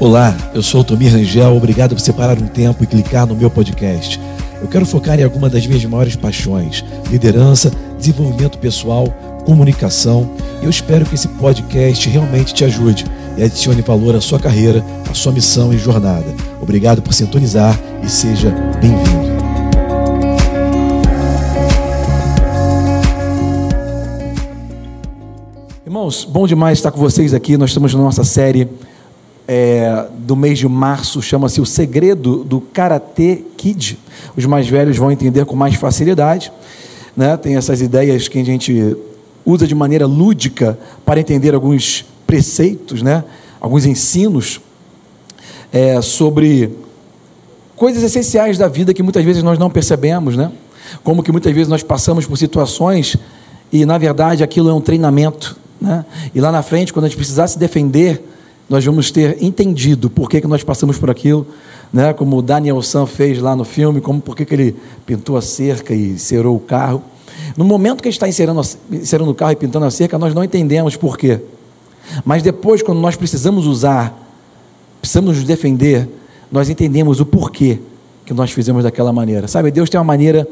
Olá, eu sou o Tomir Rangel, obrigado por separar um tempo e clicar no meu podcast. Eu quero focar em alguma das minhas maiores paixões: liderança, desenvolvimento pessoal, comunicação. E eu espero que esse podcast realmente te ajude e adicione valor à sua carreira, à sua missão e jornada. Obrigado por sintonizar e seja bem-vindo. Irmãos, bom demais estar com vocês aqui. Nós estamos na nossa série é, do mês de março, chama-se O Segredo do Karate Kid. Os mais velhos vão entender com mais facilidade. Né? Tem essas ideias que a gente usa de maneira lúdica para entender alguns preceitos, né? alguns ensinos é, sobre coisas essenciais da vida que muitas vezes nós não percebemos, né? como que muitas vezes nós passamos por situações e, na verdade, aquilo é um treinamento. Né? E lá na frente, quando a gente precisar se defender, nós vamos ter entendido por que, que nós passamos por aquilo, né? como o Daniel San fez lá no filme, como por que, que ele pintou a cerca e cerou o carro. No momento que gente está encerando, encerando o carro e pintando a cerca, nós não entendemos por quê. Mas depois, quando nós precisamos usar, precisamos nos defender, nós entendemos o porquê que nós fizemos daquela maneira. Sabe, Deus tem uma maneira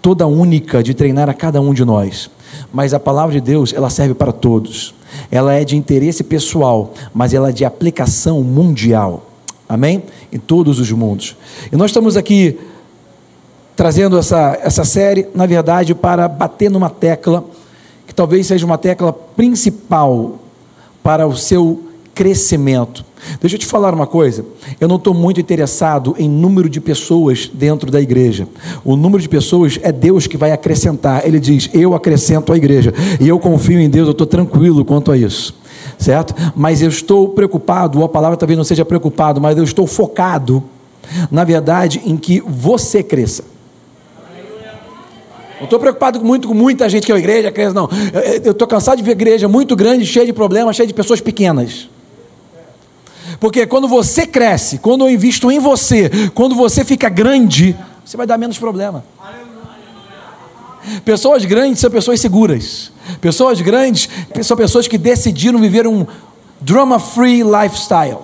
toda única de treinar a cada um de nós. Mas a palavra de Deus, ela serve para todos ela é de interesse pessoal, mas ela é de aplicação mundial. Amém? Em todos os mundos. E nós estamos aqui trazendo essa, essa série, na verdade, para bater numa tecla, que talvez seja uma tecla principal para o seu crescimento. Deixa eu te falar uma coisa. Eu não estou muito interessado em número de pessoas dentro da igreja. O número de pessoas é Deus que vai acrescentar. Ele diz: Eu acrescento a igreja. E eu confio em Deus, eu estou tranquilo quanto a isso. Certo? Mas eu estou preocupado, ou a palavra talvez não seja preocupado, mas eu estou focado, na verdade, em que você cresça. Não estou preocupado muito com muita gente que é igreja, cresce, não. Eu estou cansado de ver igreja muito grande, cheia de problemas, cheia de pessoas pequenas. Porque quando você cresce, quando eu invisto em você, quando você fica grande, você vai dar menos problema. Pessoas grandes são pessoas seguras. Pessoas grandes são pessoas que decidiram viver um drama-free lifestyle.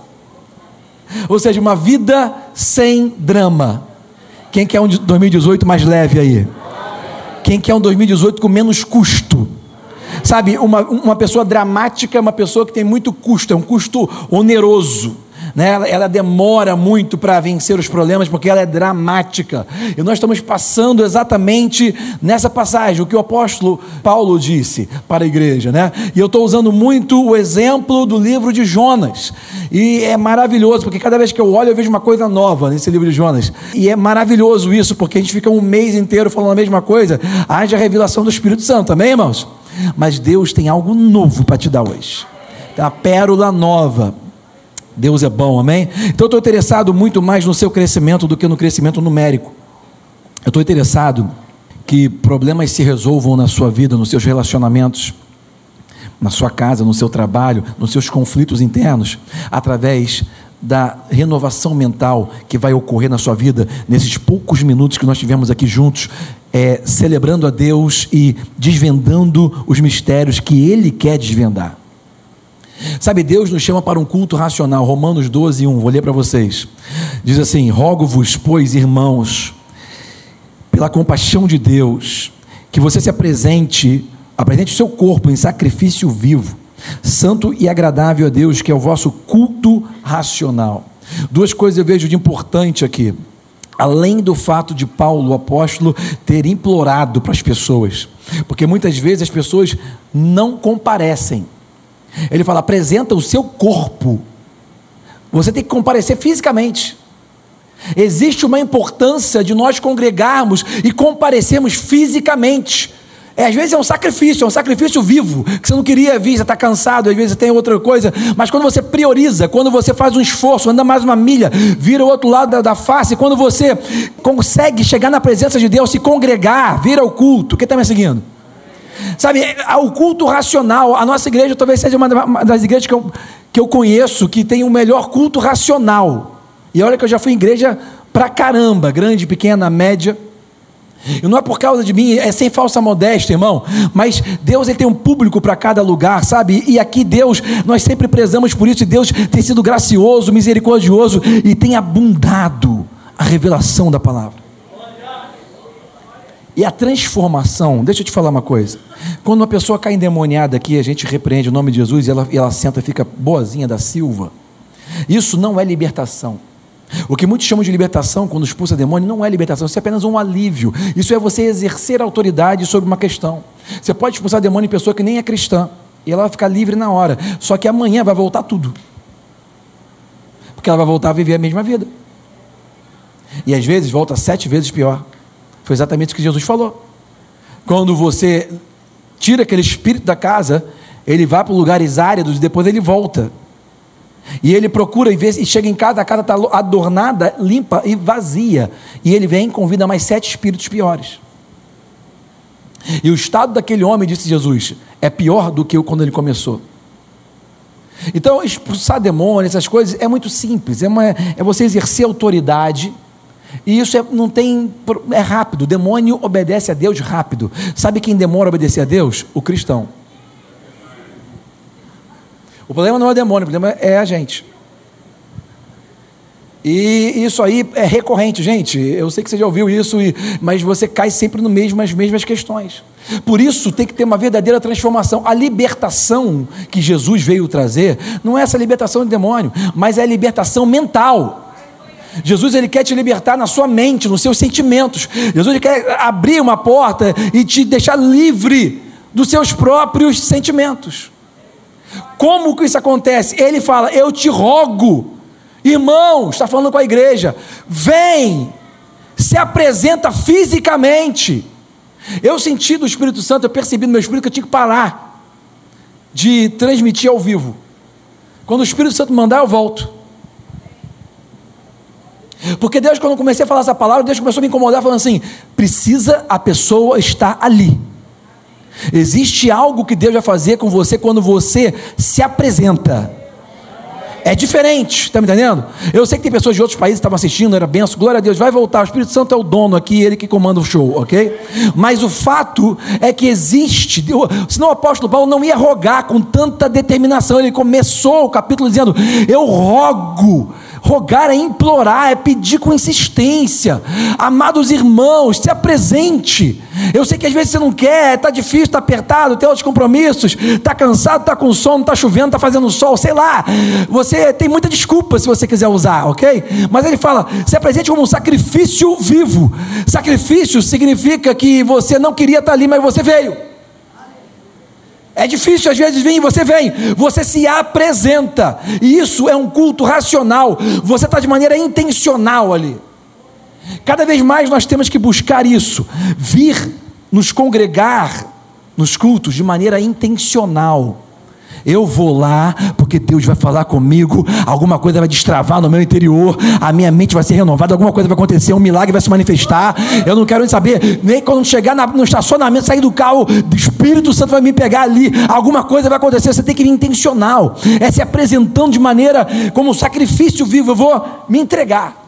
Ou seja, uma vida sem drama. Quem quer um 2018 mais leve aí? Quem quer um 2018 com menos custo? Sabe, uma, uma pessoa dramática é uma pessoa que tem muito custo, é um custo oneroso. Né? Ela, ela demora muito para vencer os problemas porque ela é dramática. E nós estamos passando exatamente nessa passagem o que o apóstolo Paulo disse para a igreja. Né? E eu estou usando muito o exemplo do livro de Jonas. E é maravilhoso, porque cada vez que eu olho eu vejo uma coisa nova nesse livro de Jonas. E é maravilhoso isso, porque a gente fica um mês inteiro falando a mesma coisa. Haja revelação do Espírito Santo, amém, irmãos? Mas Deus tem algo novo para te dar hoje. A pérola nova. Deus é bom, amém? Então eu estou interessado muito mais no seu crescimento do que no crescimento numérico. Eu estou interessado que problemas se resolvam na sua vida, nos seus relacionamentos, na sua casa, no seu trabalho, nos seus conflitos internos, através da renovação mental que vai ocorrer na sua vida nesses poucos minutos que nós tivemos aqui juntos, é, celebrando a Deus e desvendando os mistérios que Ele quer desvendar. Sabe, Deus nos chama para um culto racional. Romanos 12, 1, vou ler para vocês. Diz assim: Rogo-vos, pois, irmãos, pela compaixão de Deus, que você se apresente, apresente o seu corpo em sacrifício vivo, santo e agradável a Deus, que é o vosso culto racional. Duas coisas eu vejo de importante aqui além do fato de Paulo, o apóstolo, ter implorado para as pessoas, porque muitas vezes as pessoas não comparecem. Ele fala: apresenta o seu corpo. Você tem que comparecer fisicamente. Existe uma importância de nós congregarmos e comparecermos fisicamente. É, às vezes é um sacrifício, é um sacrifício vivo, que você não queria vir, você está cansado, às vezes tem outra coisa, mas quando você prioriza, quando você faz um esforço, anda mais uma milha, vira o outro lado da, da face, quando você consegue chegar na presença de Deus, se congregar, vir ao culto, quem está me seguindo? Sabe, o culto racional, a nossa igreja talvez seja uma das igrejas que eu, que eu conheço que tem o melhor culto racional. E olha que eu já fui em igreja pra caramba, grande, pequena, média. E não é por causa de mim, é sem falsa modéstia, irmão. Mas Deus ele tem um público para cada lugar, sabe? E aqui Deus, nós sempre prezamos por isso. E Deus tem sido gracioso, misericordioso e tem abundado a revelação da palavra. E a transformação, deixa eu te falar uma coisa. Quando uma pessoa cai endemoniada aqui, a gente repreende o nome de Jesus e ela, e ela senta e fica boazinha da Silva. Isso não é libertação. O que muitos chamam de libertação quando expulsa demônio não é libertação, isso é apenas um alívio. Isso é você exercer autoridade sobre uma questão. Você pode expulsar demônio em pessoa que nem é cristã, e ela vai ficar livre na hora. Só que amanhã vai voltar tudo. Porque ela vai voltar a viver a mesma vida. E às vezes volta sete vezes pior. Foi exatamente o que Jesus falou. Quando você tira aquele espírito da casa, ele vai para lugares áridos e depois ele volta. E ele procura e, vê, e chega em casa, a casa está adornada, limpa e vazia. E ele vem e convida mais sete espíritos piores. E o estado daquele homem, disse Jesus, é pior do que quando ele começou. Então, expulsar demônios, essas coisas, é muito simples. É, uma, é você exercer autoridade. E isso é, não tem. É rápido. O demônio obedece a Deus rápido. Sabe quem demora a obedecer a Deus? O cristão. O problema não é o demônio, o problema é a gente. E isso aí é recorrente, gente. Eu sei que você já ouviu isso, mas você cai sempre no mesmo, nas mesmas questões. Por isso tem que ter uma verdadeira transformação. A libertação que Jesus veio trazer não é essa libertação do demônio, mas é a libertação mental. Jesus ele quer te libertar na sua mente, nos seus sentimentos. Jesus ele quer abrir uma porta e te deixar livre dos seus próprios sentimentos. Como que isso acontece? Ele fala: Eu te rogo, irmão, está falando com a igreja, vem, se apresenta fisicamente. Eu senti do Espírito Santo, eu percebi no meu espírito que eu tinha que parar de transmitir ao vivo. Quando o Espírito Santo mandar, eu volto. Porque Deus, quando eu comecei a falar essa palavra, Deus começou a me incomodar, falando assim: precisa a pessoa estar ali. Existe algo que Deus vai fazer com você quando você se apresenta. É diferente, está me entendendo? Eu sei que tem pessoas de outros países que estavam assistindo, era benção, glória a Deus, vai voltar, o Espírito Santo é o dono aqui, ele que comanda o show, ok? Mas o fato é que existe, senão o apóstolo Paulo não ia rogar com tanta determinação, ele começou o capítulo dizendo: Eu rogo Rogar é implorar, é pedir com insistência. Amados irmãos, se apresente. Eu sei que às vezes você não quer, está difícil, está apertado, tem outros compromissos, está cansado, está com sono, está chovendo, está fazendo sol, sei lá. Você tem muita desculpa se você quiser usar, ok? Mas ele fala: se apresente como um sacrifício vivo. Sacrifício significa que você não queria estar ali, mas você veio. É difícil, às vezes e você vem, você se apresenta, e isso é um culto racional, você está de maneira intencional ali. Cada vez mais nós temos que buscar isso, vir nos congregar nos cultos de maneira intencional. Eu vou lá porque Deus vai falar comigo, alguma coisa vai destravar no meu interior, a minha mente vai ser renovada, alguma coisa vai acontecer, um milagre vai se manifestar. Eu não quero nem saber, nem quando chegar no estacionamento, sair do carro, o Espírito Santo vai me pegar ali, alguma coisa vai acontecer. Você tem que ir intencional, é se apresentando de maneira como um sacrifício vivo. Eu vou me entregar.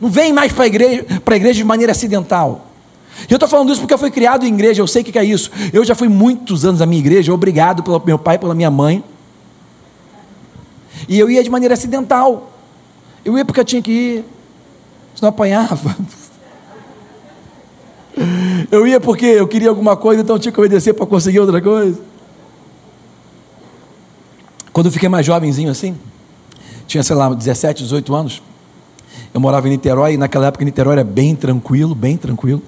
Não vem mais para a igreja, a igreja de maneira acidental. Eu estou falando isso porque eu fui criado em igreja, eu sei o que é isso. Eu já fui muitos anos na minha igreja, obrigado pelo meu pai, pela minha mãe. E eu ia de maneira acidental. Eu ia porque eu tinha que ir, senão apanhava. Eu ia porque eu queria alguma coisa, então eu tinha que obedecer para conseguir outra coisa. Quando eu fiquei mais jovenzinho assim, tinha, sei lá, 17, 18 anos, eu morava em Niterói, e naquela época Niterói era bem tranquilo, bem tranquilo.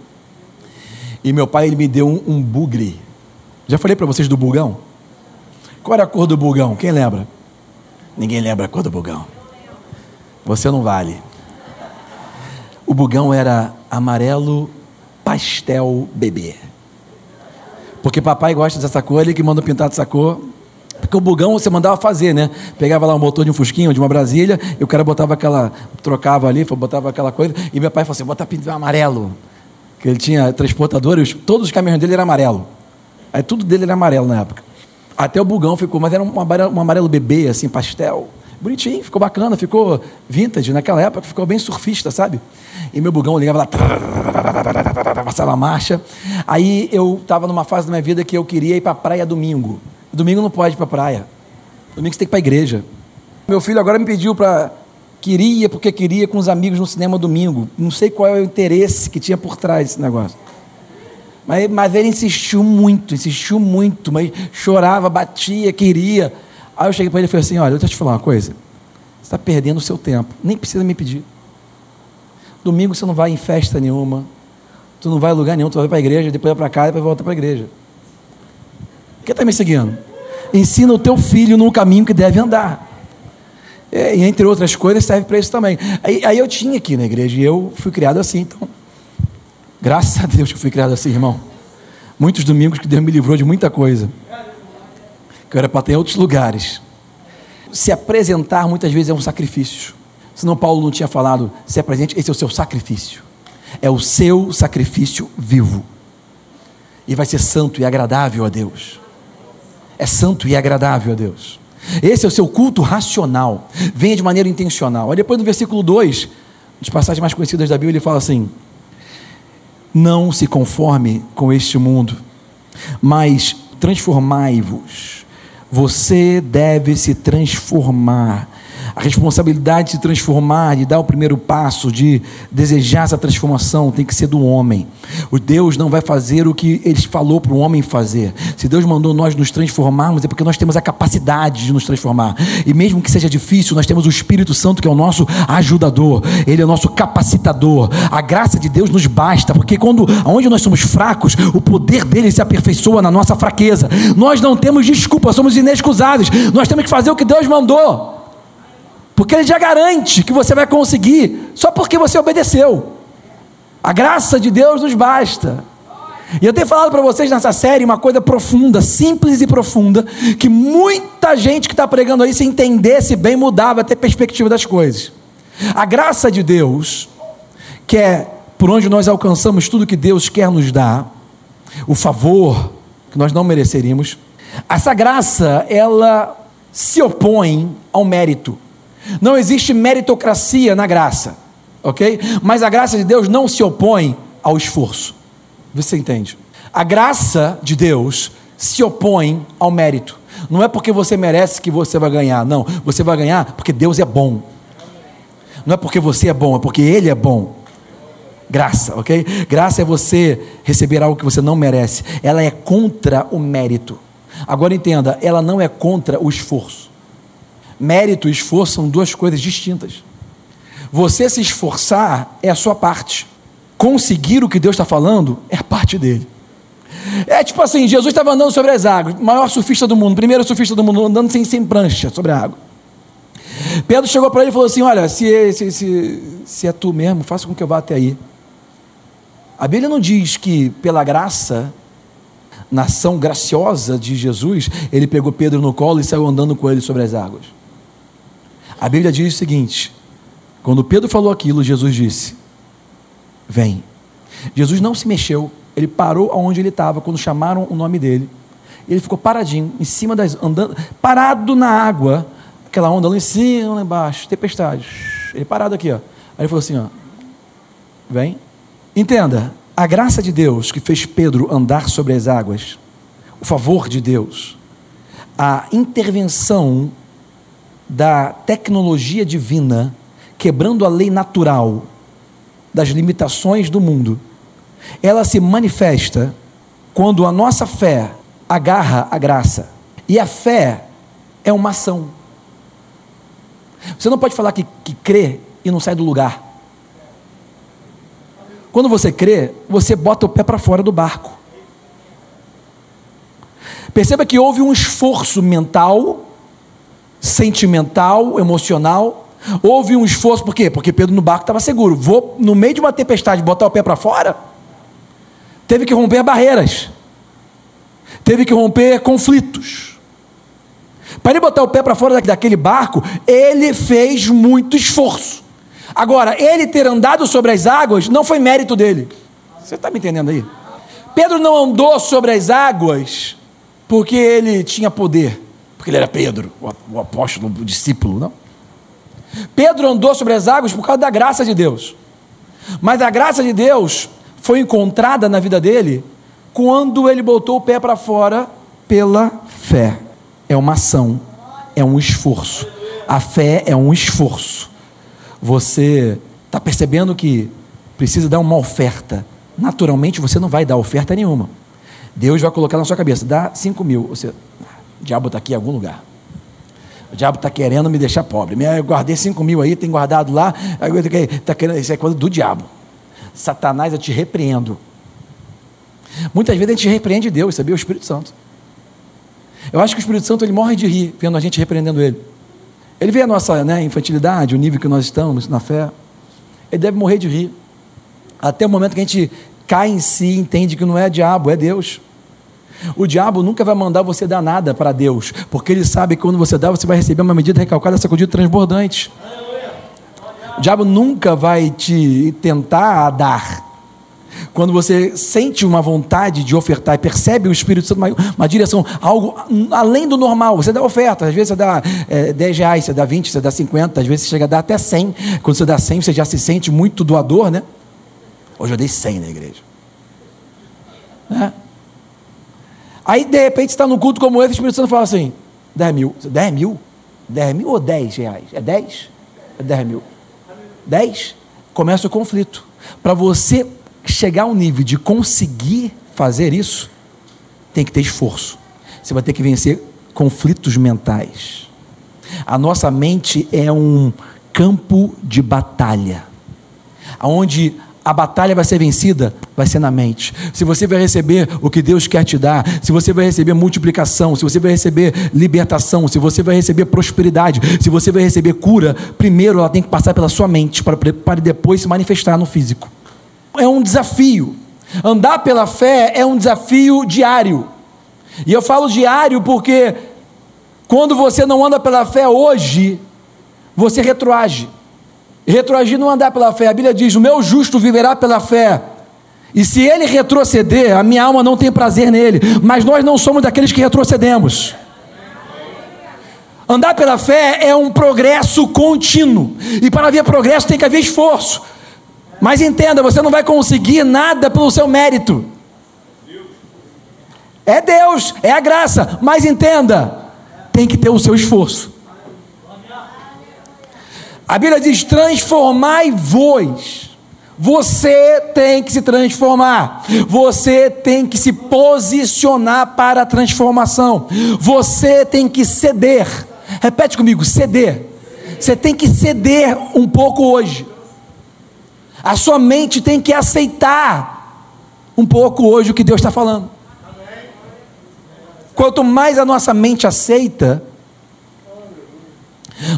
E meu pai ele me deu um, um bugre. Já falei para vocês do bugão? Qual era a cor do bugão? Quem lembra? Ninguém lembra a cor do bugão. Você não vale. O bugão era amarelo pastel bebê. Porque papai gosta dessa cor, ele que manda pintar dessa cor. Porque o bugão você mandava fazer, né? Pegava lá um motor de um fusquinho, de uma Brasília, e o cara botava aquela, trocava ali, botava aquela coisa, e meu pai falou assim: bota pintar amarelo que ele tinha transportadores, todos os caminhões dele eram amarelo. Aí tudo dele era amarelo na época. Até o bugão ficou, mas era um amarelo, um amarelo bebê, assim, pastel, Bonitinho, ficou bacana, ficou vintage. Naquela época ficou bem surfista, sabe? E meu bugão ligava lá, passava a marcha. Aí eu estava numa fase da minha vida que eu queria ir para a praia domingo. Domingo não pode ir para a praia. Domingo você tem que ir para a igreja. Meu filho agora me pediu para. Queria, porque queria com os amigos no cinema domingo. Não sei qual é o interesse que tinha por trás desse negócio. Mas, mas ele insistiu muito, insistiu muito, mas chorava, batia, queria. Aí eu cheguei para ele e falei assim: olha, eu te falar uma coisa. Você está perdendo o seu tempo. Nem precisa me pedir. Domingo você não vai em festa nenhuma. Tu não vai em lugar nenhum. Tu vai para a igreja, depois vai para casa, depois volta para a igreja. Quem está me seguindo? Ensina o teu filho no caminho que deve andar. E, entre outras coisas, serve para isso também. Aí, aí eu tinha aqui na igreja, e eu fui criado assim. Então, graças a Deus que eu fui criado assim, irmão. Muitos domingos que Deus me livrou de muita coisa. Que eu era para ter em outros lugares. Se apresentar muitas vezes é um sacrifício. Senão Paulo não tinha falado, se apresente, esse é o seu sacrifício. É o seu sacrifício vivo. E vai ser santo e agradável a Deus. É santo e agradável a Deus. Esse é o seu culto racional. Venha de maneira intencional. Aí depois no versículo 2, das passagens mais conhecidas da Bíblia, ele fala assim: Não se conforme com este mundo, mas transformai-vos. Você deve se transformar a responsabilidade de se transformar, de dar o primeiro passo, de desejar essa transformação, tem que ser do homem. O Deus não vai fazer o que ele falou para o homem fazer. Se Deus mandou nós nos transformarmos, é porque nós temos a capacidade de nos transformar. E mesmo que seja difícil, nós temos o Espírito Santo que é o nosso ajudador, ele é o nosso capacitador. A graça de Deus nos basta, porque quando onde nós somos fracos, o poder dele se aperfeiçoa na nossa fraqueza. Nós não temos desculpa, somos inexcusáveis. Nós temos que fazer o que Deus mandou. Porque ele já garante que você vai conseguir só porque você obedeceu. A graça de Deus nos basta. E eu tenho falado para vocês nessa série uma coisa profunda, simples e profunda, que muita gente que está pregando aí, se entendesse bem, mudava ter perspectiva das coisas. A graça de Deus, que é por onde nós alcançamos tudo que Deus quer nos dar, o favor que nós não mereceríamos, essa graça, ela se opõe ao mérito. Não existe meritocracia na graça, ok? Mas a graça de Deus não se opõe ao esforço. Você entende? A graça de Deus se opõe ao mérito. Não é porque você merece que você vai ganhar, não. Você vai ganhar porque Deus é bom. Não é porque você é bom, é porque Ele é bom. Graça, ok? Graça é você receber algo que você não merece. Ela é contra o mérito. Agora entenda, ela não é contra o esforço. Mérito e esforço são duas coisas distintas. Você se esforçar é a sua parte. Conseguir o que Deus está falando é a parte dele. É tipo assim: Jesus estava andando sobre as águas, maior surfista do mundo, primeiro surfista do mundo, andando sem, sem prancha sobre a água. Pedro chegou para ele e falou assim: Olha, se, se, se, se é tu mesmo, faça com que eu vá até aí. A Bíblia não diz que pela graça, na ação graciosa de Jesus, ele pegou Pedro no colo e saiu andando com ele sobre as águas. A Bíblia diz o seguinte: quando Pedro falou aquilo, Jesus disse: Vem. Jesus não se mexeu, ele parou aonde ele estava quando chamaram o nome dele. Ele ficou paradinho, em cima das. andando, parado na água, aquela onda lá em cima, lá embaixo, tempestade. Ele parado aqui, ó. Aí ele falou assim: ó, Vem. Entenda, a graça de Deus que fez Pedro andar sobre as águas, o favor de Deus, a intervenção da tecnologia divina, quebrando a lei natural das limitações do mundo, ela se manifesta quando a nossa fé agarra a graça. E a fé é uma ação. Você não pode falar que, que crê e não sai do lugar. Quando você crê, você bota o pé para fora do barco. Perceba que houve um esforço mental sentimental, emocional. Houve um esforço, por quê? Porque Pedro no barco estava seguro. Vou, no meio de uma tempestade, botar o pé para fora. Teve que romper barreiras. Teve que romper conflitos. Para ele botar o pé para fora daquele barco, ele fez muito esforço. Agora, ele ter andado sobre as águas não foi mérito dele. Você está me entendendo aí? Pedro não andou sobre as águas porque ele tinha poder porque ele era Pedro, o apóstolo, o discípulo, não. Pedro andou sobre as águas por causa da graça de Deus. Mas a graça de Deus foi encontrada na vida dele quando ele botou o pé para fora pela fé. É uma ação, é um esforço. A fé é um esforço. Você está percebendo que precisa dar uma oferta. Naturalmente você não vai dar oferta nenhuma. Deus vai colocar na sua cabeça, dá 5 mil. Você, o diabo está aqui em algum lugar. O diabo está querendo me deixar pobre. Eu guardei 5 mil aí, tem guardado lá. Tá querendo, isso é coisa do diabo. Satanás, eu te repreendo. Muitas vezes a gente repreende Deus, sabia? O Espírito Santo. Eu acho que o Espírito Santo ele morre de rir vendo a gente repreendendo ele. Ele vê a nossa né, infantilidade, o nível que nós estamos na fé. Ele deve morrer de rir. Até o momento que a gente cai em si entende que não é diabo, é Deus. O diabo nunca vai mandar você dar nada para Deus, porque ele sabe que quando você dá, você vai receber uma medida recalcada, sacudida, transbordante. O diabo nunca vai te tentar dar. Quando você sente uma vontade de ofertar e percebe o Espírito Santo, uma, uma direção, algo além do normal, você dá oferta, às vezes você dá é, 10 reais, você dá 20, você dá 50, às vezes você chega a dar até 100. Quando você dá 100, você já se sente muito doador, né? Hoje eu dei 100 na igreja. Né? Aí, de repente, está num culto como esse, o Espírito Santo fala assim: 10 mil. 10 mil? 10 mil ou 10 reais? É 10? É 10 mil. 10? Começa o conflito. Para você chegar ao nível de conseguir fazer isso, tem que ter esforço. Você vai ter que vencer conflitos mentais. A nossa mente é um campo de batalha, onde a batalha vai ser vencida, vai ser na mente. Se você vai receber o que Deus quer te dar, se você vai receber multiplicação, se você vai receber libertação, se você vai receber prosperidade, se você vai receber cura, primeiro ela tem que passar pela sua mente para, para depois se manifestar no físico. É um desafio. Andar pela fé é um desafio diário. E eu falo diário porque quando você não anda pela fé hoje, você retroage. Retroagir não andar pela fé. A Bíblia diz: O meu justo viverá pela fé. E se ele retroceder, a minha alma não tem prazer nele. Mas nós não somos daqueles que retrocedemos. Andar pela fé é um progresso contínuo. E para haver progresso tem que haver esforço. Mas entenda, você não vai conseguir nada pelo seu mérito. É Deus, é a graça. Mas entenda, tem que ter o seu esforço. A Bíblia diz: transformai-vos. Você tem que se transformar. Você tem que se posicionar para a transformação. Você tem que ceder. Repete comigo: ceder. Você tem que ceder um pouco hoje. A sua mente tem que aceitar um pouco hoje o que Deus está falando. Quanto mais a nossa mente aceita,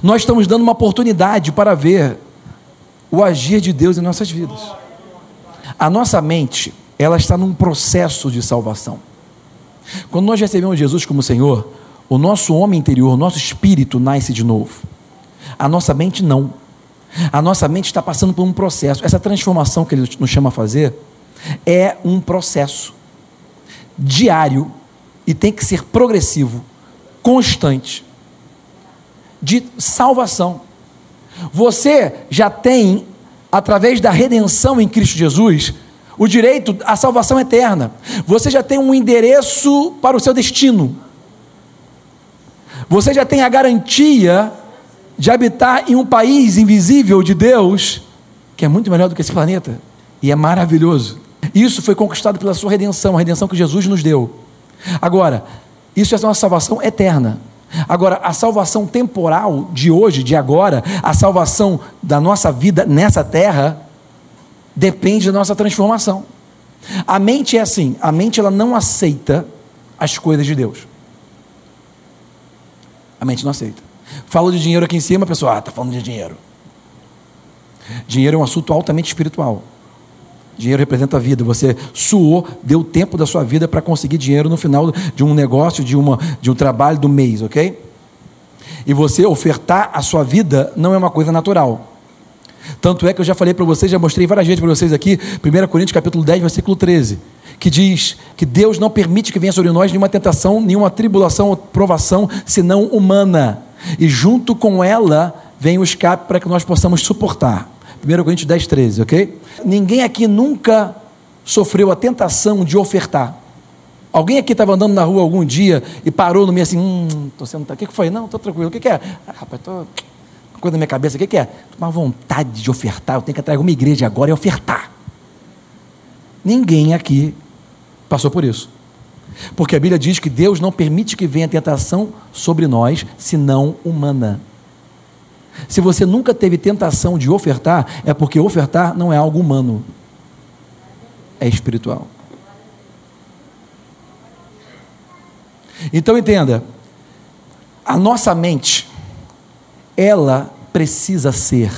nós estamos dando uma oportunidade para ver o agir de Deus em nossas vidas. A nossa mente, ela está num processo de salvação. Quando nós recebemos Jesus como Senhor, o nosso homem interior, o nosso espírito nasce de novo. A nossa mente não. A nossa mente está passando por um processo. Essa transformação que ele nos chama a fazer é um processo diário e tem que ser progressivo, constante de salvação. Você já tem, através da redenção em Cristo Jesus, o direito à salvação eterna. Você já tem um endereço para o seu destino. Você já tem a garantia de habitar em um país invisível de Deus, que é muito melhor do que esse planeta, e é maravilhoso. Isso foi conquistado pela sua redenção, a redenção que Jesus nos deu. Agora, isso é a nossa salvação eterna. Agora, a salvação temporal de hoje, de agora, a salvação da nossa vida nessa terra, depende da nossa transformação. A mente é assim, a mente ela não aceita as coisas de Deus. A mente não aceita. Falo de dinheiro aqui em cima, a pessoa, ah, está falando de dinheiro. Dinheiro é um assunto altamente espiritual. Dinheiro representa a vida. Você suou, deu tempo da sua vida para conseguir dinheiro no final de um negócio, de, uma, de um trabalho do mês, ok? E você ofertar a sua vida não é uma coisa natural. Tanto é que eu já falei para vocês, já mostrei várias vezes para vocês aqui, 1 Coríntios capítulo 10, versículo 13, que diz que Deus não permite que venha sobre nós nenhuma tentação, nenhuma tribulação ou provação, senão humana. E junto com ela vem o escape para que nós possamos suportar. 1 Coríntios 10, 13, ok? Ninguém aqui nunca sofreu a tentação de ofertar. Alguém aqui estava andando na rua algum dia e parou no meio assim, hum, tô sendo. O que, foi? Não, estou tranquilo. O que, que é? Ah, rapaz, tô. Uma coisa na minha cabeça, o que, que é? Uma vontade de ofertar, eu tenho que atrair uma igreja agora e ofertar. Ninguém aqui passou por isso. Porque a Bíblia diz que Deus não permite que venha tentação sobre nós, senão humana. Se você nunca teve tentação de ofertar, é porque ofertar não é algo humano, é espiritual. Então entenda, a nossa mente, ela precisa ser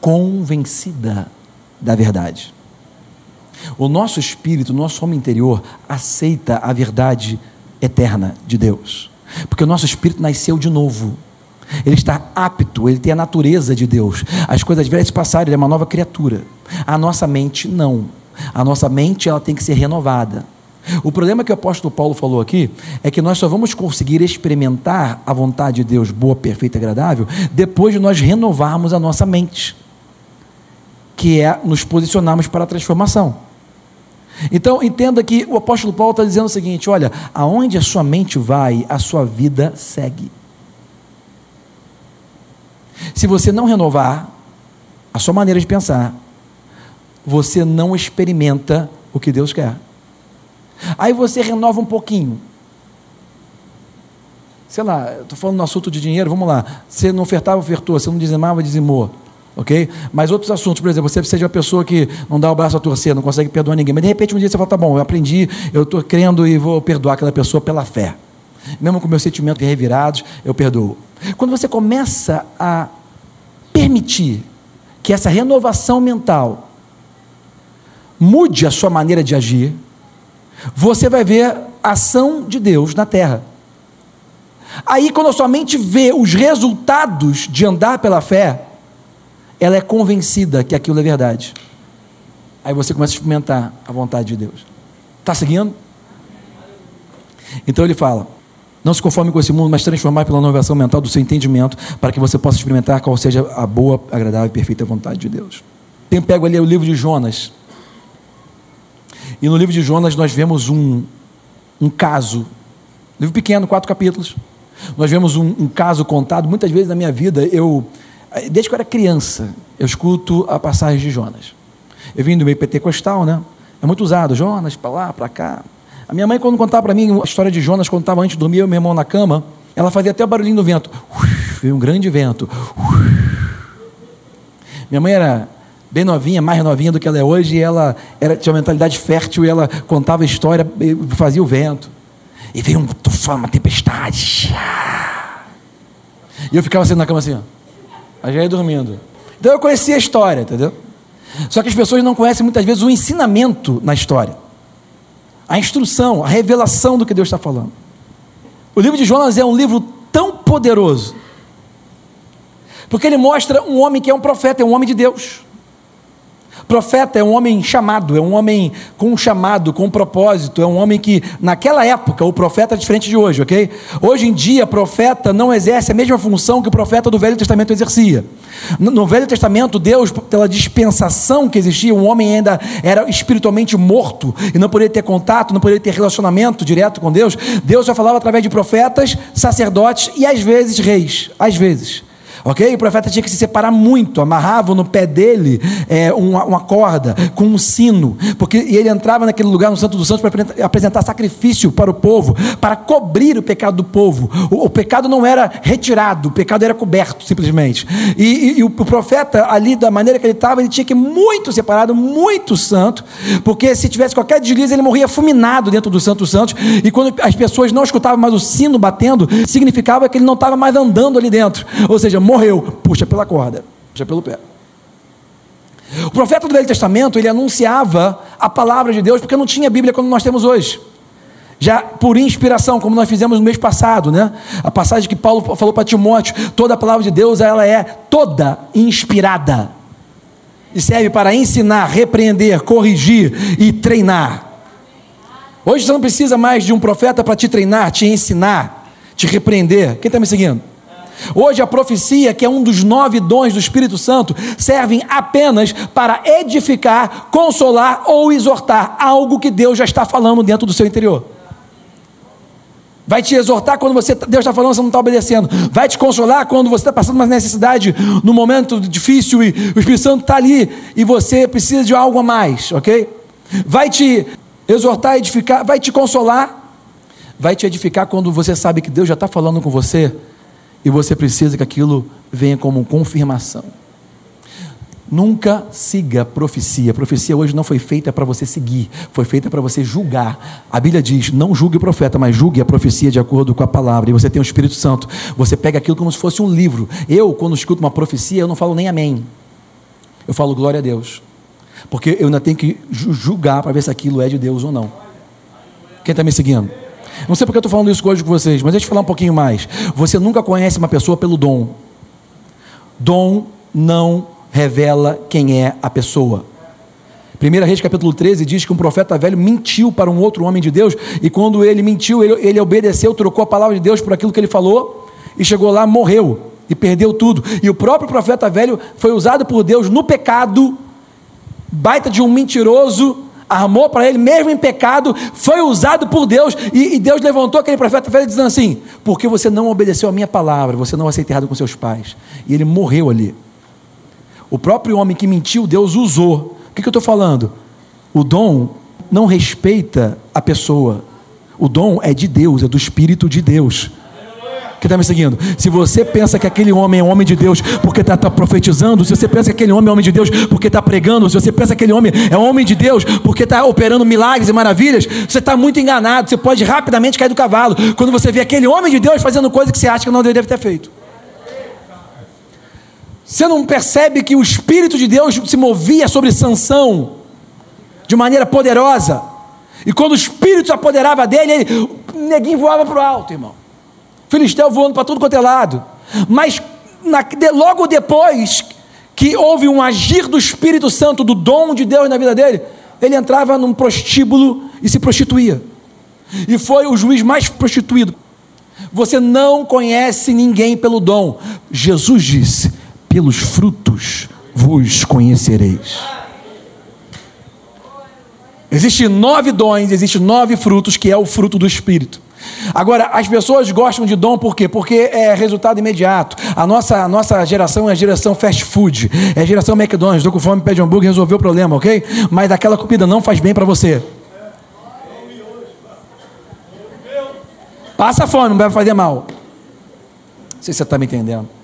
convencida da verdade. O nosso espírito, o nosso homem interior, aceita a verdade eterna de Deus, porque o nosso espírito nasceu de novo. Ele está apto, ele tem a natureza de Deus. As coisas velhas passaram, ele é uma nova criatura. A nossa mente não. A nossa mente ela tem que ser renovada. O problema que o apóstolo Paulo falou aqui é que nós só vamos conseguir experimentar a vontade de Deus boa, perfeita agradável depois de nós renovarmos a nossa mente, que é nos posicionarmos para a transformação. Então entenda que o apóstolo Paulo está dizendo o seguinte: olha, aonde a sua mente vai, a sua vida segue. Se você não renovar a sua maneira de pensar, você não experimenta o que Deus quer. Aí você renova um pouquinho. Sei lá, estou falando no assunto de dinheiro, vamos lá. Você não ofertava, ofertou. Você não dizimava, dizimou. Ok? Mas outros assuntos, por exemplo, você precisa de uma pessoa que não dá o braço a torcer, não consegue perdoar ninguém. Mas de repente um dia você fala, tá bom, eu aprendi, eu estou crendo e vou perdoar aquela pessoa pela fé. Mesmo com meus sentimentos revirados, eu perdoo. Quando você começa a permitir que essa renovação mental mude a sua maneira de agir, você vai ver a ação de Deus na terra. Aí, quando a sua mente vê os resultados de andar pela fé, ela é convencida que aquilo é verdade. Aí você começa a experimentar a vontade de Deus. Está seguindo? Então ele fala: não se conforme com esse mundo, mas transformar pela inovação mental do seu entendimento, para que você possa experimentar qual seja a boa, agradável e perfeita vontade de Deus. Tenho pego ali o livro de Jonas. E no livro de Jonas nós vemos um, um caso, livro pequeno, quatro capítulos. Nós vemos um, um caso contado. Muitas vezes na minha vida, eu, desde que eu era criança, eu escuto a passagem de Jonas. Eu vim do meio pentecostal, né? É muito usado, Jonas, para lá, para cá. A minha mãe, quando contava para mim a história de Jonas, quando estava antes de dormir, eu e meu irmão na cama, ela fazia até o barulhinho do vento. Veio um grande vento. Minha mãe era bem novinha, mais novinha do que ela é hoje, e ela era, tinha uma mentalidade fértil, e ela contava a história, fazia o vento. E veio um tufão, uma tempestade. E eu ficava assim na cama assim, ó. Aí já ia dormindo. Então eu conhecia a história, entendeu? Só que as pessoas não conhecem muitas vezes o ensinamento na história. A instrução, a revelação do que Deus está falando. O livro de Jonas é um livro tão poderoso, porque ele mostra um homem que é um profeta, é um homem de Deus. Profeta é um homem chamado, é um homem com um chamado, com um propósito, é um homem que, naquela época, o profeta é diferente de hoje, ok? Hoje em dia, profeta não exerce a mesma função que o profeta do Velho Testamento exercia. No Velho Testamento, Deus, pela dispensação que existia, um homem ainda era espiritualmente morto e não poderia ter contato, não poderia ter relacionamento direto com Deus. Deus só falava através de profetas, sacerdotes e às vezes reis. Às vezes. Ok? O profeta tinha que se separar muito, amarravam no pé dele é, uma, uma, corda com um sino, porque ele entrava naquele lugar no Santo dos Santos para apresentar sacrifício para o povo, para cobrir o pecado do povo. O, o pecado não era retirado, o pecado era coberto, simplesmente. E, e, e, o profeta, ali, da maneira que ele estava, ele tinha que ir muito separado, muito santo, porque se tivesse qualquer deslize, ele morria fulminado dentro do Santo dos Santos. E quando as pessoas não escutavam mais o sino batendo, significava que ele não estava mais andando ali dentro. Ou seja, morreu, puxa pela corda, puxa pelo pé. O profeta do Velho Testamento, ele anunciava a palavra de Deus, porque não tinha Bíblia como nós temos hoje. Já por inspiração, como nós fizemos no mês passado, né? A passagem que Paulo falou para Timóteo, toda a palavra de Deus, ela é toda inspirada. E serve para ensinar, repreender, corrigir e treinar. Hoje você não precisa mais de um profeta para te treinar, te ensinar, te repreender. Quem está me seguindo? Hoje a profecia, que é um dos nove dons do Espírito Santo, servem apenas para edificar, consolar ou exortar algo que Deus já está falando dentro do seu interior. Vai te exortar quando você Deus está falando, você não está obedecendo. Vai te consolar quando você está passando uma necessidade num momento difícil e o Espírito Santo está ali e você precisa de algo a mais, ok? Vai te exortar, edificar, vai te consolar, vai te edificar quando você sabe que Deus já está falando com você e você precisa que aquilo venha como confirmação. Nunca siga profecia. A profecia hoje não foi feita para você seguir, foi feita para você julgar. A Bíblia diz: não julgue o profeta, mas julgue a profecia de acordo com a palavra. E você tem o Espírito Santo. Você pega aquilo como se fosse um livro. Eu, quando escuto uma profecia, eu não falo nem amém. Eu falo glória a Deus. Porque eu ainda tenho que julgar para ver se aquilo é de Deus ou não. Quem está me seguindo? Não sei porque eu estou falando isso hoje com vocês, mas deixa eu falar um pouquinho mais. Você nunca conhece uma pessoa pelo dom. Dom não revela quem é a pessoa. 1 Reis capítulo 13 diz que um profeta velho mentiu para um outro homem de Deus, e quando ele mentiu, ele, ele obedeceu, trocou a palavra de Deus por aquilo que ele falou, e chegou lá, morreu, e perdeu tudo. E o próprio profeta velho foi usado por Deus no pecado, baita de um mentiroso, armou para ele, mesmo em pecado, foi usado por Deus, e, e, Deus levantou aquele profeta velho dizendo assim: Porque você não obedeceu a minha palavra, você não vai ser enterrado com seus pais. E ele morreu ali. O próprio homem que mentiu, Deus usou. O que, que eu estou falando? O dom não respeita a pessoa. O dom é de Deus, é do Espírito de Deus. Que está me seguindo? Se você pensa que aquele homem é um homem de Deus porque está tá profetizando, se você pensa que aquele homem é homem de Deus porque está pregando, se você pensa que aquele homem é homem de Deus porque está operando milagres e maravilhas, você está muito enganado. Você pode rapidamente cair do cavalo quando você vê aquele homem de Deus fazendo coisa que você acha que não deve ter feito. Você não percebe que o Espírito de Deus se movia sobre Sansão de maneira poderosa? E quando o Espírito se apoderava dele, ele, o neguinho voava para o alto, irmão. Filisteu voando para tudo quanto é lado. Mas na, de, logo depois que houve um agir do Espírito Santo, do dom de Deus na vida dele, ele entrava num prostíbulo e se prostituía. E foi o juiz mais prostituído. Você não conhece ninguém pelo dom. Jesus disse: pelos frutos vos conhecereis. Existem nove dons, existem nove frutos, que é o fruto do Espírito. Agora, as pessoas gostam de dom por quê? Porque é resultado imediato. A nossa, a nossa geração é a geração fast food, é a geração McDonald's. Estou com fome, pede hambúrguer, resolveu o problema, ok? Mas aquela comida não faz bem para você. Passa fome, não vai fazer mal. Não sei se você está me entendendo.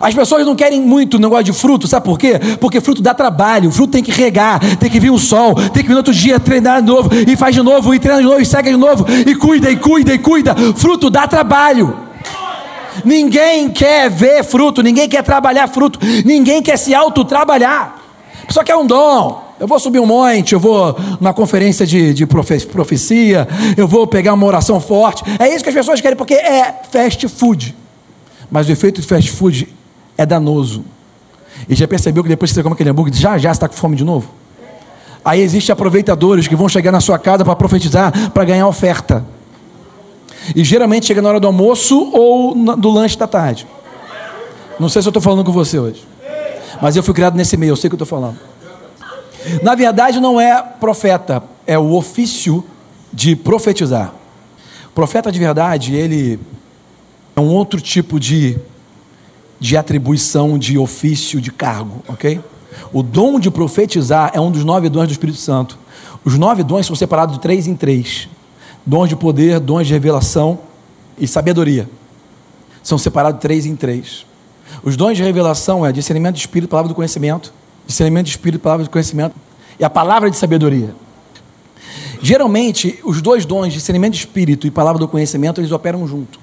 As pessoas não querem muito o negócio de fruto, sabe por quê? Porque fruto dá trabalho, fruto tem que regar, tem que vir o sol, tem que vir no outro dia treinar de novo, e faz de novo, e treina de novo, e segue de novo, e cuida, e cuida, e cuida. Fruto dá trabalho. Ninguém quer ver fruto, ninguém quer trabalhar fruto, ninguém quer se auto-trabalhar. Só quer um dom. Eu vou subir um monte, eu vou numa conferência de, de profecia, eu vou pegar uma oração forte. É isso que as pessoas querem, porque é fast food. Mas o efeito do fast food é danoso. E já percebeu que depois que você come aquele hambúrguer, já já está com fome de novo? Aí existem aproveitadores que vão chegar na sua casa para profetizar, para ganhar oferta. E geralmente chega na hora do almoço ou do lanche da tarde. Não sei se eu estou falando com você hoje. Mas eu fui criado nesse meio, eu sei o que eu estou falando. Na verdade, não é profeta, é o ofício de profetizar. profeta de verdade, ele é um outro tipo de, de atribuição, de ofício, de cargo, ok? O dom de profetizar é um dos nove dons do Espírito Santo. Os nove dons são separados de três em três: dons de poder, dons de revelação e sabedoria. São separados de três em três. Os dons de revelação é discernimento de espírito, palavra do conhecimento, discernimento de espírito, palavra do conhecimento e a palavra de sabedoria. Geralmente, os dois dons, discernimento de espírito e palavra do conhecimento, eles operam junto.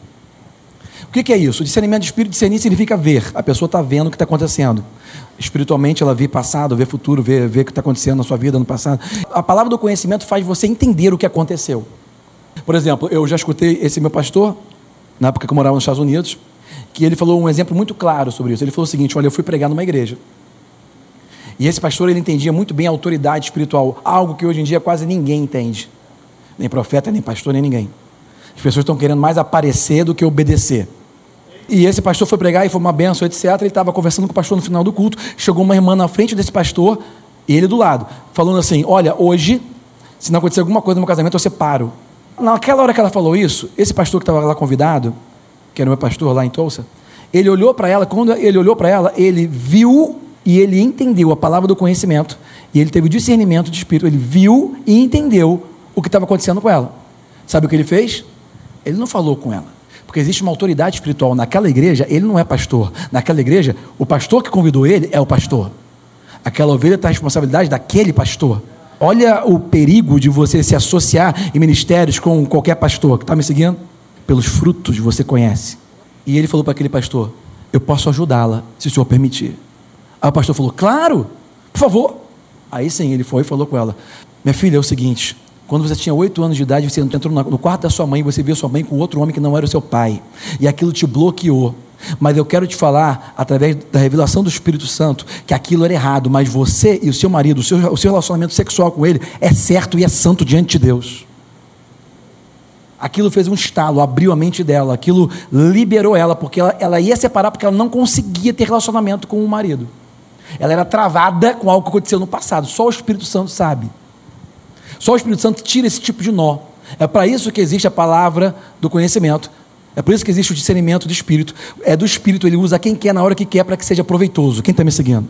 O que, que é isso? O discernimento de espírito, discernir significa ver. A pessoa está vendo o que está acontecendo. Espiritualmente, ela vê passado, vê futuro, vê, vê o que está acontecendo na sua vida no passado. A palavra do conhecimento faz você entender o que aconteceu. Por exemplo, eu já escutei esse meu pastor, na época que eu morava nos Estados Unidos, que ele falou um exemplo muito claro sobre isso. Ele falou o seguinte: olha, eu fui pregar numa igreja. E esse pastor ele entendia muito bem a autoridade espiritual, algo que hoje em dia quase ninguém entende. Nem profeta, nem pastor, nem ninguém. As pessoas estão querendo mais aparecer do que obedecer. E esse pastor foi pregar e foi uma benção, etc. Ele estava conversando com o pastor no final do culto. Chegou uma irmã na frente desse pastor ele do lado, falando assim: Olha, hoje, se não acontecer alguma coisa no meu casamento, eu separo. Naquela hora que ela falou isso, esse pastor que estava lá convidado, que era o meu pastor lá em Tulsa, ele olhou para ela, quando ele olhou para ela, ele viu e ele entendeu a palavra do conhecimento, e ele teve o discernimento de espírito, ele viu e entendeu o que estava acontecendo com ela. Sabe o que ele fez? Ele não falou com ela. Porque existe uma autoridade espiritual. Naquela igreja, ele não é pastor. Naquela igreja, o pastor que convidou ele é o pastor. Aquela ovelha está a responsabilidade daquele pastor. Olha o perigo de você se associar em ministérios com qualquer pastor que está me seguindo. Pelos frutos você conhece. E ele falou para aquele pastor: Eu posso ajudá-la, se o senhor permitir. Aí o pastor falou: Claro, por favor. Aí sim, ele foi e falou com ela: Minha filha, é o seguinte. Quando você tinha oito anos de idade, você entrou no quarto da sua mãe, você viu sua mãe com outro homem que não era o seu pai. E aquilo te bloqueou. Mas eu quero te falar, através da revelação do Espírito Santo, que aquilo era errado, mas você e o seu marido, o seu, o seu relacionamento sexual com ele é certo e é santo diante de Deus. Aquilo fez um estalo, abriu a mente dela, aquilo liberou ela, porque ela, ela ia separar porque ela não conseguia ter relacionamento com o marido. Ela era travada com algo que aconteceu no passado, só o Espírito Santo sabe. Só o Espírito Santo tira esse tipo de nó. É para isso que existe a palavra do conhecimento. É por isso que existe o discernimento do Espírito. É do Espírito, ele usa quem quer na hora que quer para que seja proveitoso. Quem está me seguindo?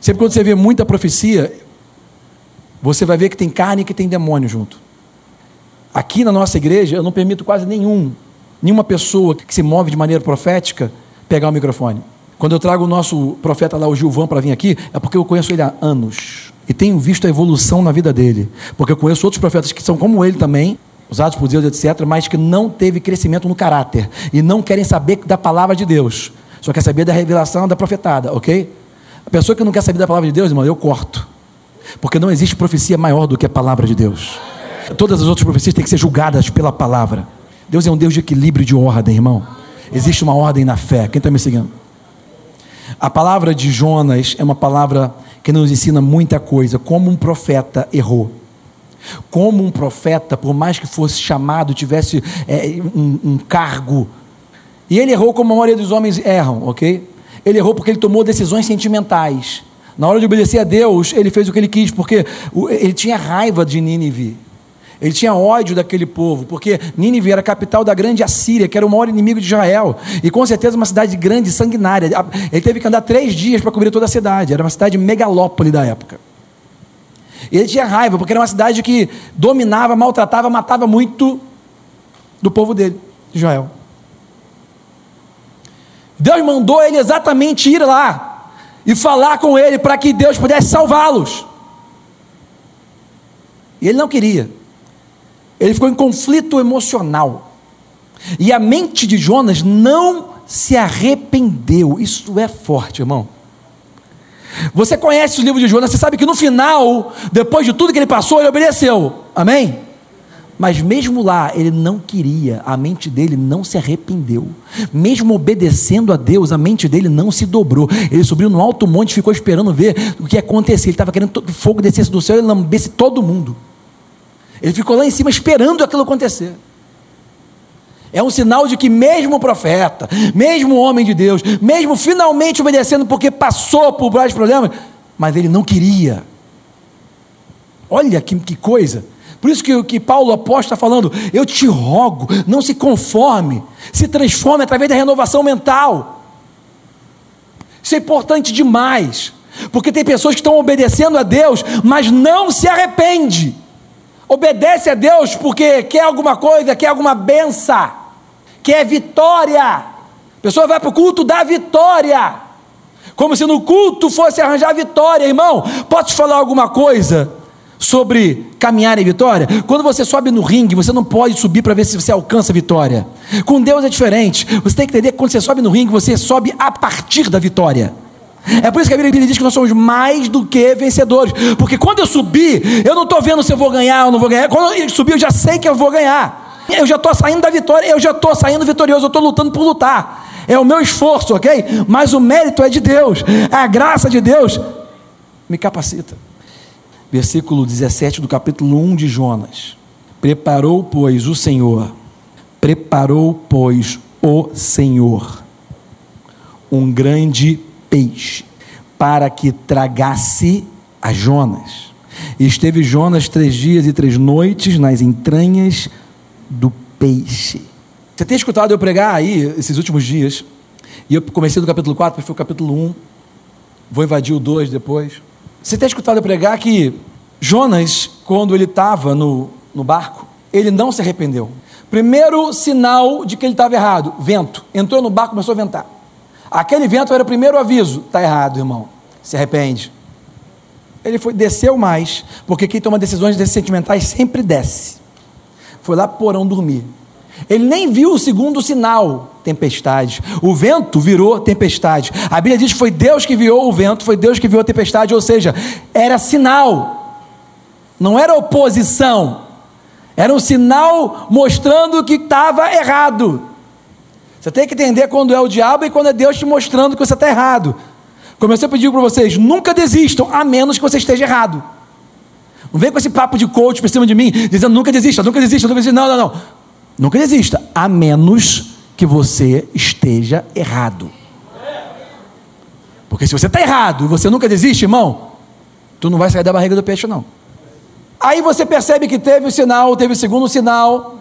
Sempre quando você vê muita profecia, você vai ver que tem carne e que tem demônio junto. Aqui na nossa igreja, eu não permito quase nenhum, nenhuma pessoa que se move de maneira profética pegar o microfone. Quando eu trago o nosso profeta lá, o Gilvan, para vir aqui, é porque eu conheço ele há anos e tenho visto a evolução na vida dele. Porque eu conheço outros profetas que são como ele também, usados por Deus, etc., mas que não teve crescimento no caráter e não querem saber da palavra de Deus, só quer saber da revelação da profetada, ok? A pessoa que não quer saber da palavra de Deus, irmão, eu corto. Porque não existe profecia maior do que a palavra de Deus. Todas as outras profecias têm que ser julgadas pela palavra. Deus é um Deus de equilíbrio e de ordem, irmão. Existe uma ordem na fé. Quem está me seguindo? A palavra de Jonas é uma palavra que nos ensina muita coisa, como um profeta errou. Como um profeta, por mais que fosse chamado, tivesse é, um, um cargo, e ele errou como a maioria dos homens erram, ok? Ele errou porque ele tomou decisões sentimentais. Na hora de obedecer a Deus, ele fez o que ele quis, porque ele tinha raiva de Nínive. Ele tinha ódio daquele povo, porque Nínive era a capital da grande Assíria, que era o maior inimigo de Israel, e com certeza uma cidade grande, sanguinária. Ele teve que andar três dias para cobrir toda a cidade, era uma cidade megalópole da época. E ele tinha raiva, porque era uma cidade que dominava, maltratava, matava muito do povo dele, de Israel. Deus mandou ele exatamente ir lá e falar com ele para que Deus pudesse salvá-los. E ele não queria. Ele ficou em conflito emocional. E a mente de Jonas não se arrependeu. Isso é forte, irmão. Você conhece o livro de Jonas, você sabe que no final, depois de tudo que ele passou, ele obedeceu. Amém? Mas mesmo lá, ele não queria, a mente dele não se arrependeu. Mesmo obedecendo a Deus, a mente dele não se dobrou. Ele subiu no alto monte e ficou esperando ver o que ia acontecer. Ele estava querendo que o fogo descesse do céu e lambesse todo mundo. Ele ficou lá em cima esperando aquilo acontecer. É um sinal de que, mesmo o profeta, mesmo o homem de Deus, mesmo finalmente obedecendo porque passou por vários problemas, mas ele não queria. Olha que, que coisa. Por isso que, que Paulo apóstolo está falando: eu te rogo, não se conforme, se transforme através da renovação mental. Isso é importante demais, porque tem pessoas que estão obedecendo a Deus, mas não se arrepende. Obedece a Deus porque quer alguma coisa, quer alguma benção, quer vitória. A pessoa vai para o culto da vitória, como se no culto fosse arranjar vitória, irmão. Posso te falar alguma coisa sobre caminhar em vitória? Quando você sobe no ringue, você não pode subir para ver se você alcança a vitória. Com Deus é diferente. Você tem que entender que quando você sobe no ringue, você sobe a partir da vitória. É por isso que a Bíblia diz que nós somos mais do que vencedores. Porque quando eu subir, eu não estou vendo se eu vou ganhar ou não vou ganhar. Quando eu subir, eu já sei que eu vou ganhar. Eu já estou saindo da vitória, eu já estou saindo vitorioso, eu estou lutando por lutar. É o meu esforço, ok? Mas o mérito é de Deus, a graça de Deus me capacita. Versículo 17 do capítulo 1 de Jonas. Preparou, pois, o Senhor, preparou, pois, o Senhor um grande peixe para que tragasse a Jonas. E esteve Jonas três dias e três noites nas entranhas do peixe. Você tem escutado eu pregar aí esses últimos dias? E eu comecei do capítulo 4, foi o capítulo 1. Vou invadir o 2 depois. Você tem escutado eu pregar que Jonas, quando ele estava no, no barco, ele não se arrependeu. Primeiro sinal de que ele estava errado: vento. Entrou no barco, começou a ventar. Aquele vento era o primeiro aviso: está errado, irmão. Se arrepende. Ele foi, desceu mais, porque quem toma decisões sentimentais sempre desce. Foi lá para porão dormir. Ele nem viu o segundo sinal, tempestade. O vento virou tempestade. A Bíblia diz que foi Deus que enviou o vento, foi Deus que enviou a tempestade, ou seja, era sinal, não era oposição, era um sinal mostrando que estava errado. Você tem que entender quando é o diabo e quando é Deus te mostrando que você está errado. Como eu sempre digo para vocês, nunca desistam, a menos que você esteja errado. Não vem com esse papo de coach por cima de mim, dizendo nunca desista, nunca desista, nunca desista. Não, não, não. Nunca desista, a menos que você esteja errado. Porque se você está errado e você nunca desiste, irmão, tu não vai sair da barriga do peixe, não. Aí você percebe que teve o sinal, teve o segundo sinal,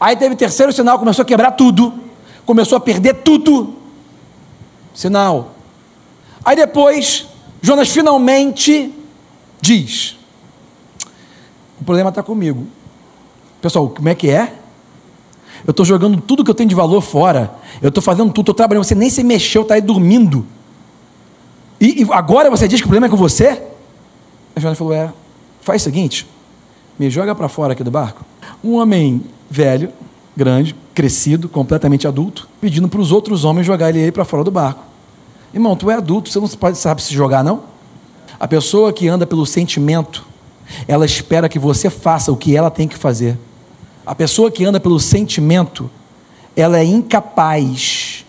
aí teve o terceiro sinal, começou a quebrar tudo, começou a perder tudo. Sinal. Aí depois, Jonas finalmente diz: O problema está comigo. Pessoal, como é que é? Eu estou jogando tudo que eu tenho de valor fora. Eu estou fazendo tudo, estou trabalhando. Você nem se mexeu, está aí dormindo. E, e, agora você diz que o problema é com você? A Jonas falou: É, faz o seguinte, me joga para fora aqui do barco. Um homem velho, grande, crescido, completamente adulto, pedindo para os outros homens jogar ele aí para fora do barco. Irmão, tu é adulto, você não sabe se jogar, não? A pessoa que anda pelo sentimento, ela espera que você faça o que ela tem que fazer. A pessoa que anda pelo sentimento, ela é incapaz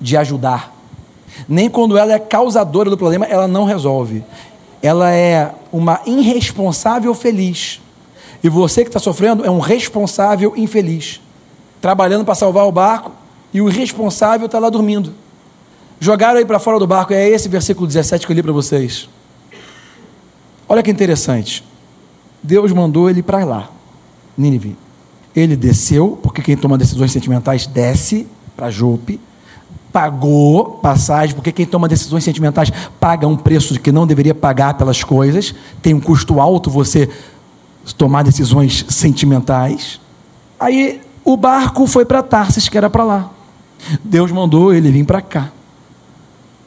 de ajudar. Nem quando ela é causadora do problema, ela não resolve. Ela é uma irresponsável feliz. E você que está sofrendo é um responsável infeliz. Trabalhando para salvar o barco e o irresponsável está lá dormindo. Jogaram aí para fora do barco, é esse versículo 17 que eu li para vocês. Olha que interessante. Deus mandou ele para lá, Nínive. Ele desceu, porque quem toma decisões sentimentais desce para Jope, pagou passagem, porque quem toma decisões sentimentais paga um preço que não deveria pagar pelas coisas, tem um custo alto você tomar decisões sentimentais. Aí o barco foi para Tarsis, que era para lá. Deus mandou ele vir para cá.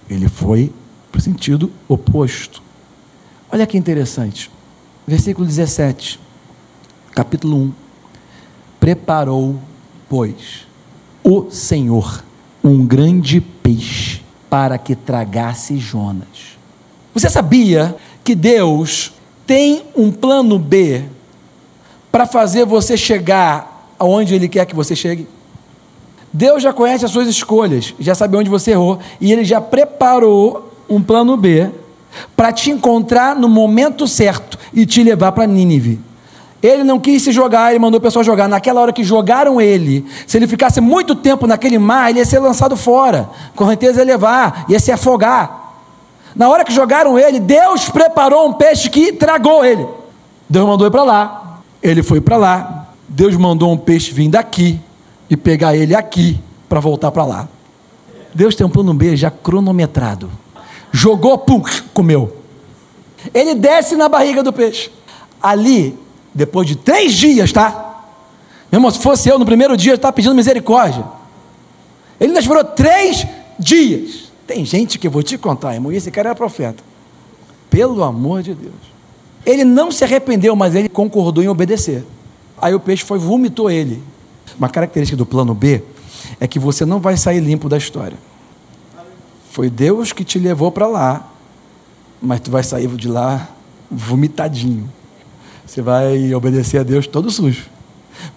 Ele foi para o sentido oposto. Olha que interessante. Versículo 17, capítulo 1 preparou, pois, o Senhor um grande peixe para que tragasse Jonas. Você sabia que Deus tem um plano B para fazer você chegar aonde Ele quer que você chegue? Deus já conhece as suas escolhas, já sabe onde você errou, e Ele já preparou um plano B para te encontrar no momento certo e te levar para Nínive. Ele não quis se jogar, ele mandou o pessoal jogar. Naquela hora que jogaram ele, se ele ficasse muito tempo naquele mar, ele ia ser lançado fora. Correnteza ia levar, ia se afogar. Na hora que jogaram ele, Deus preparou um peixe que tragou ele. Deus mandou ele para lá. Ele foi para lá. Deus mandou um peixe vir daqui e pegar ele aqui para voltar para lá. Deus tem um plano B já cronometrado. Jogou, pum, comeu. Ele desce na barriga do peixe. Ali depois de três dias, tá? Meu irmão, se fosse eu no primeiro dia, eu estava pedindo misericórdia. Ele ainda esperou três dias. Tem gente que eu vou te contar, irmão, e esse cara era profeta. Pelo amor de Deus. Ele não se arrependeu, mas ele concordou em obedecer. Aí o peixe foi vomitou ele. Uma característica do plano B é que você não vai sair limpo da história. Foi Deus que te levou para lá, mas tu vai sair de lá vomitadinho você vai obedecer a Deus todo sujo.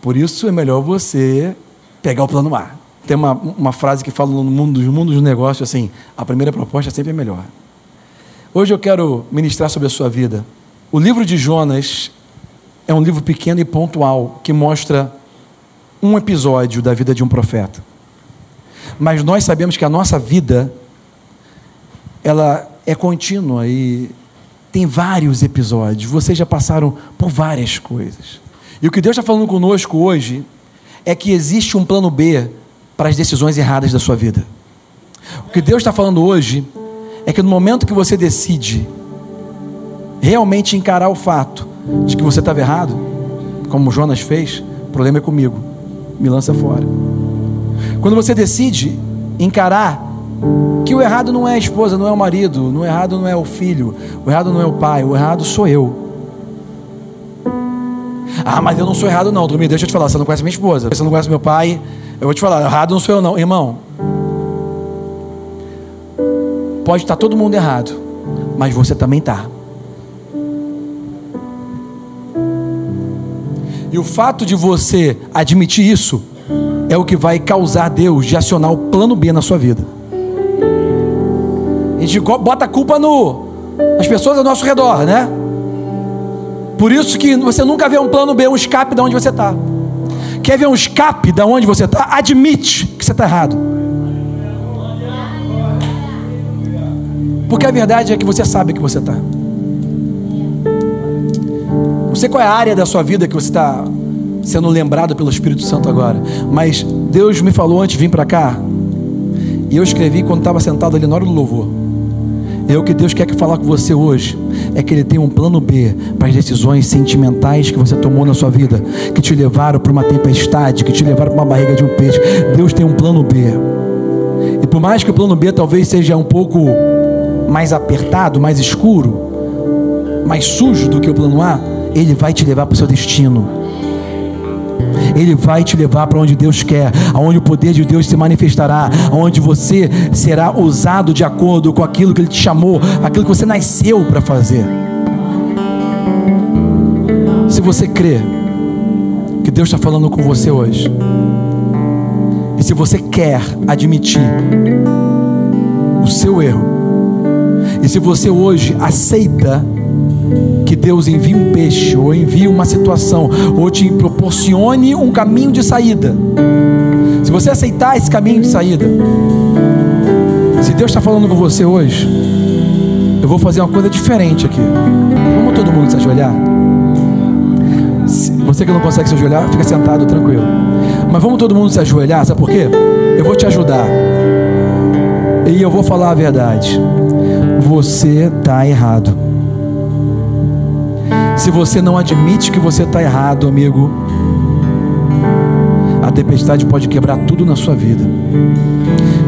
Por isso é melhor você pegar o plano A. Tem uma, uma frase que fala no mundo dos mundos dos negócios assim: a primeira proposta sempre é melhor. Hoje eu quero ministrar sobre a sua vida. O livro de Jonas é um livro pequeno e pontual que mostra um episódio da vida de um profeta. Mas nós sabemos que a nossa vida ela é contínua e tem vários episódios. Vocês já passaram por várias coisas. E o que Deus está falando conosco hoje é que existe um plano B para as decisões erradas da sua vida. O que Deus está falando hoje é que no momento que você decide realmente encarar o fato de que você estava errado, como Jonas fez, o problema é comigo, me lança fora. Quando você decide encarar que o errado não é a esposa, não é o marido, o errado não é o filho, o errado não é o pai, o errado sou eu. Ah, mas eu não sou errado, não. Dormir, deixa eu te falar. Você não conhece minha esposa, você não conhece meu pai. Eu vou te falar, errado não sou eu, não. Irmão, pode estar todo mundo errado, mas você também está. E o fato de você admitir isso é o que vai causar Deus de acionar o plano B na sua vida. A gente bota a culpa no, nas pessoas ao nosso redor, né? Por isso que você nunca vê um plano B, um escape de onde você está. Quer ver um escape de onde você está? Admite que você está errado. Porque a verdade é que você sabe que você está. Não sei qual é a área da sua vida que você está sendo lembrado pelo Espírito Santo agora. Mas Deus me falou antes de vir para cá. E eu escrevi quando estava sentado ali na hora do louvor. É o que Deus quer que falar com você hoje. É que Ele tem um plano B para as decisões sentimentais que você tomou na sua vida, que te levaram para uma tempestade, que te levaram para uma barriga de um peixe. Deus tem um plano B. E por mais que o plano B talvez seja um pouco mais apertado, mais escuro, mais sujo do que o plano A, ele vai te levar para o seu destino. Ele vai te levar para onde Deus quer, aonde o poder de Deus se manifestará, aonde você será usado de acordo com aquilo que Ele te chamou, aquilo que você nasceu para fazer. Se você crê que Deus está falando com você hoje, e se você quer admitir o seu erro, e se você hoje aceita que Deus envie um peixe, ou envie uma situação, ou te proporcione um caminho de saída. Se você aceitar esse caminho de saída, se Deus está falando com você hoje, eu vou fazer uma coisa diferente aqui. Vamos todo mundo se ajoelhar? Você que não consegue se ajoelhar, fica sentado tranquilo. Mas vamos todo mundo se ajoelhar, sabe por quê? Eu vou te ajudar. E eu vou falar a verdade. Você está errado. Se você não admite que você está errado, amigo, a tempestade pode quebrar tudo na sua vida.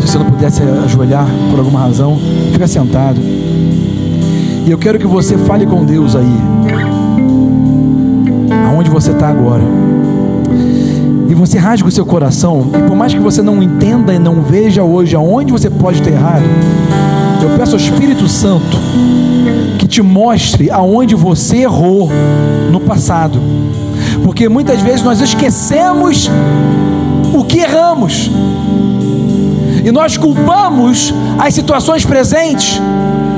Se você não pudesse ajoelhar por alguma razão, fica sentado. E eu quero que você fale com Deus aí, aonde você está agora. E você rasga o seu coração, e por mais que você não entenda e não veja hoje aonde você pode ter errado, eu peço ao Espírito Santo te mostre aonde você errou no passado. Porque muitas vezes nós esquecemos o que erramos. E nós culpamos as situações presentes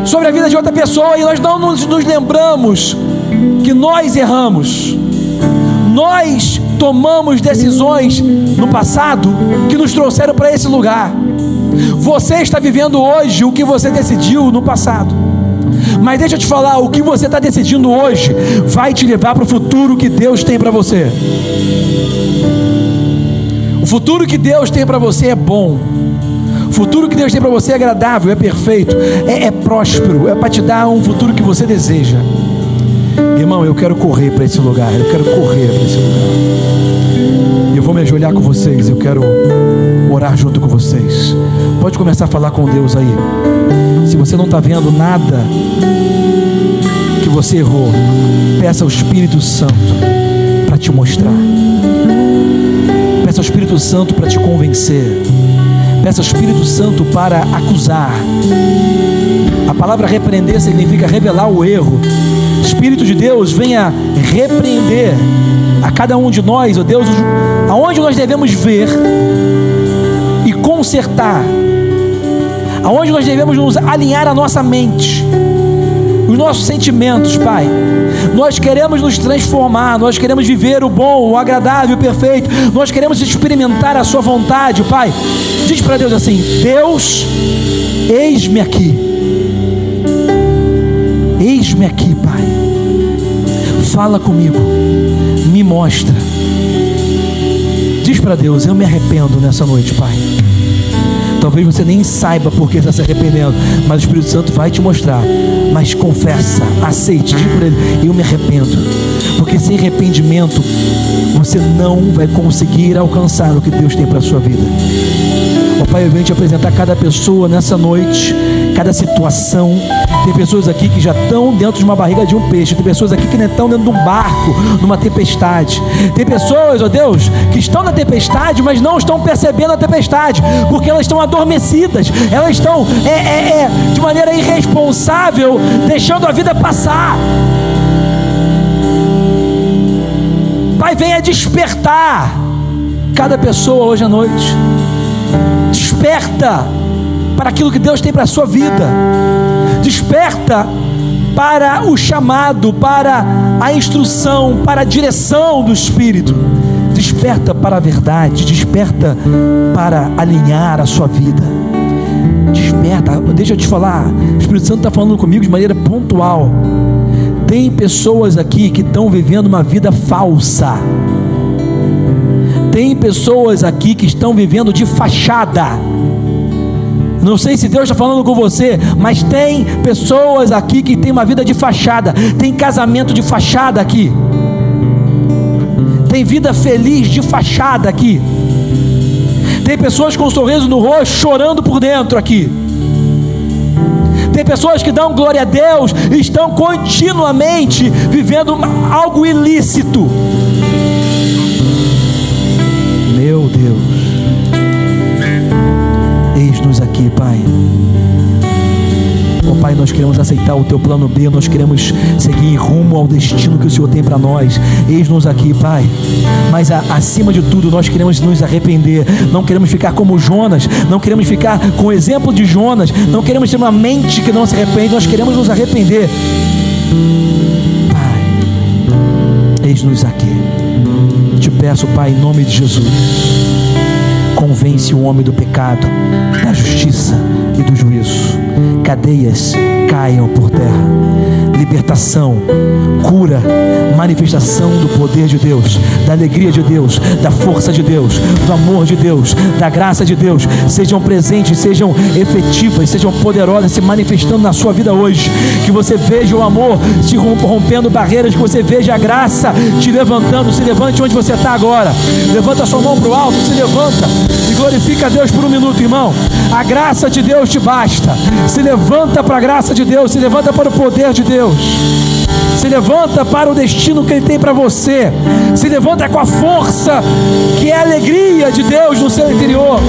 sobre a vida de outra pessoa e nós não nos, nos lembramos que nós erramos. Nós tomamos decisões no passado que nos trouxeram para esse lugar. Você está vivendo hoje o que você decidiu no passado. Mas deixa eu te falar, o que você está decidindo hoje vai te levar para o futuro que Deus tem para você. O futuro que Deus tem para você é bom. O futuro que Deus tem para você é agradável, é perfeito, é, é próspero, é para te dar um futuro que você deseja. Irmão, eu quero correr para esse lugar, eu quero correr para esse lugar. Eu vou me ajoelhar com vocês, eu quero orar junto com vocês. Pode começar a falar com Deus aí. Se você não está vendo nada que você errou, peça ao Espírito Santo para te mostrar. Peça ao Espírito Santo para te convencer. Peça ao Espírito Santo para acusar. A palavra repreender significa revelar o erro. Espírito de Deus venha repreender a cada um de nós, ó Deus, aonde nós devemos ver consertar, aonde nós devemos nos alinhar a nossa mente, os nossos sentimentos, Pai. Nós queremos nos transformar, nós queremos viver o bom, o agradável, o perfeito. Nós queremos experimentar a Sua vontade, Pai. Diz para Deus assim: Deus, eis-me aqui. Eis-me aqui, Pai. Fala comigo, me mostra. Para Deus: Eu me arrependo nessa noite, Pai. Talvez você nem saiba por que está se arrependendo, mas o Espírito Santo vai te mostrar. Mas confessa, aceite, diga para ele: Eu me arrependo. Porque sem arrependimento, você não vai conseguir alcançar o que Deus tem para a sua vida. Ó Pai, eu venho te apresentar cada pessoa nessa noite, cada situação. Tem pessoas aqui que já estão dentro de uma barriga de um peixe. Tem pessoas aqui que nem estão dentro de um barco, numa tempestade. Tem pessoas, ó Deus, que estão na tempestade, mas não estão percebendo a tempestade, porque elas estão adormecidas. Elas estão é, é, é, de maneira irresponsável, deixando a vida passar. Pai, venha despertar cada pessoa hoje à noite. Desperta para aquilo que Deus tem para a sua vida. Desperta para o chamado, para a instrução, para a direção do Espírito. Desperta para a verdade, desperta para alinhar a sua vida. Desperta, deixa eu te falar, o Espírito Santo está falando comigo de maneira pontual. Tem pessoas aqui que estão vivendo uma vida falsa. Tem pessoas aqui que estão vivendo de fachada. Não sei se Deus está falando com você, mas tem pessoas aqui que tem uma vida de fachada, tem casamento de fachada aqui, tem vida feliz de fachada aqui, tem pessoas com um sorriso no rosto chorando por dentro aqui. Tem pessoas que dão glória a Deus e estão continuamente vivendo algo ilícito. Meu Deus. Eis-nos aqui, Pai. Oh, Pai, nós queremos aceitar o Teu plano B, nós queremos seguir rumo ao destino que o Senhor tem para nós. Eis-nos aqui, Pai. Mas a, acima de tudo, nós queremos nos arrepender. Não queremos ficar como Jonas, não queremos ficar com o exemplo de Jonas, não queremos ter uma mente que não se arrepende, nós queremos nos arrepender. Pai, eis-nos aqui. Te peço, Pai, em nome de Jesus convence o homem do pecado, da justiça e do juízo. Cadeias caiam por terra. Libertação, cura, manifestação do poder de Deus, da alegria de Deus, da força de Deus, do amor de Deus, da graça de Deus, sejam presentes, sejam efetivas, sejam poderosas, se manifestando na sua vida hoje. Que você veja o amor se rompendo barreiras, que você veja a graça te levantando. Se levante onde você está agora. Levanta sua mão para o alto, se levanta e glorifica a Deus por um minuto, irmão. A graça de Deus te basta. Se levanta para a graça de Deus, se levanta para o poder de Deus. Se levanta para o destino que Ele tem para você. Se levanta com a força que é a alegria de Deus no seu interior.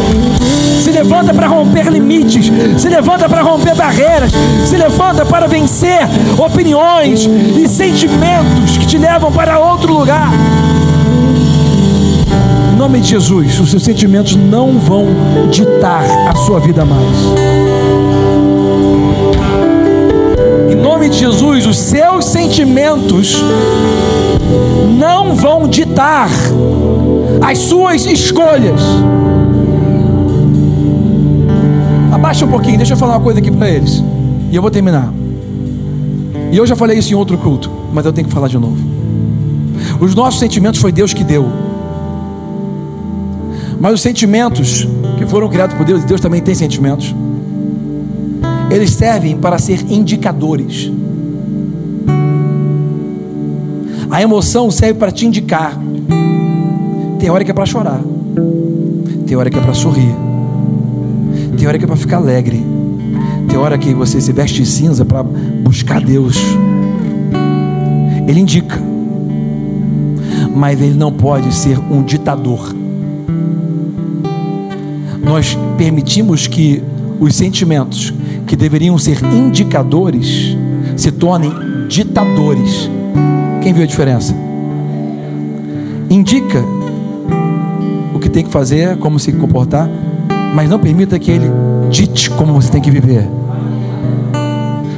Se levanta para romper limites. Se levanta para romper barreiras. Se levanta para vencer opiniões e sentimentos que te levam para outro lugar. Em nome de Jesus, os seus sentimentos não vão ditar a sua vida mais. Nome de Jesus, os seus sentimentos não vão ditar as suas escolhas. Abaixa um pouquinho, deixa eu falar uma coisa aqui para eles. E eu vou terminar. E eu já falei isso em outro culto, mas eu tenho que falar de novo. Os nossos sentimentos foi Deus que deu. Mas os sentimentos que foram criados por Deus, e Deus também tem sentimentos, eles servem para ser indicadores. A emoção serve para te indicar. Tem hora que é para chorar, tem hora que é para sorrir, tem hora que é para ficar alegre, tem hora que você se veste cinza para buscar Deus. Ele indica, mas ele não pode ser um ditador. Nós permitimos que os sentimentos que deveriam ser indicadores se tornem ditadores. Quem viu a diferença? Indica o que tem que fazer, como se comportar, mas não permita que ele dite como você tem que viver.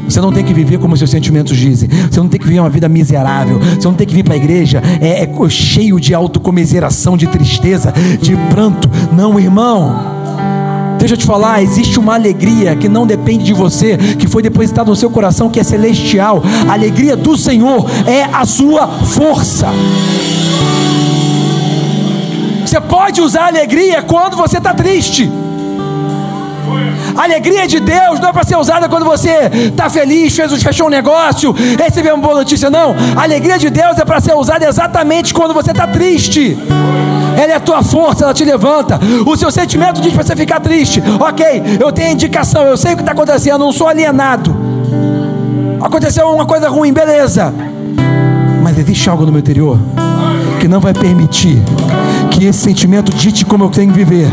Você não tem que viver como seus sentimentos dizem. Você não tem que viver uma vida miserável. Você não tem que vir para a igreja é, é cheio de autocomiseração, de tristeza, de pranto. Não, irmão. Deixa eu te falar, existe uma alegria que não depende de você, que foi depositada no seu coração, que é celestial. A alegria do Senhor é a sua força. Você pode usar alegria quando você está triste. A alegria de Deus não é para ser usada quando você está feliz, fez, fechou um negócio, recebeu uma boa notícia, não. A alegria de Deus é para ser usada exatamente quando você está triste. Ela é a tua força, ela te levanta. O seu sentimento diz para você ficar triste. Ok, eu tenho indicação, eu sei o que está acontecendo, não sou alienado. Aconteceu uma coisa ruim, beleza. Mas existe algo no meu interior que não vai permitir que esse sentimento dite como eu tenho que viver.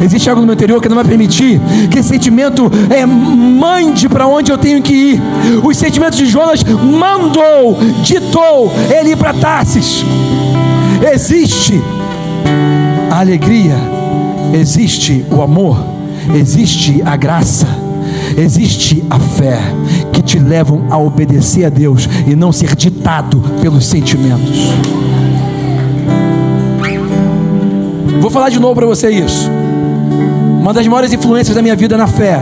Existe algo no meu interior que não vai permitir que esse sentimento é, mande para onde eu tenho que ir. Os sentimentos de Jonas mandou, ditou ele ir para Tarsis. Existe alegria, existe o amor, existe a graça, existe a fé que te levam a obedecer a Deus e não ser ditado pelos sentimentos. Vou falar de novo para você isso. Uma das maiores influências da minha vida na fé,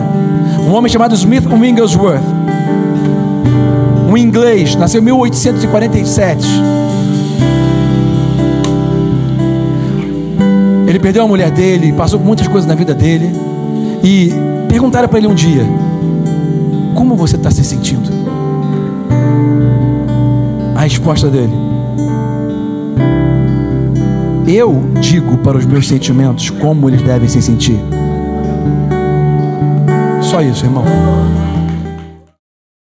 um homem chamado Smith Wigglesworth, um inglês, nasceu em 1847. Ele perdeu a mulher dele, passou por muitas coisas na vida dele. E perguntaram para ele um dia: Como você está se sentindo? A resposta dele: Eu digo para os meus sentimentos como eles devem se sentir. Só isso, irmão.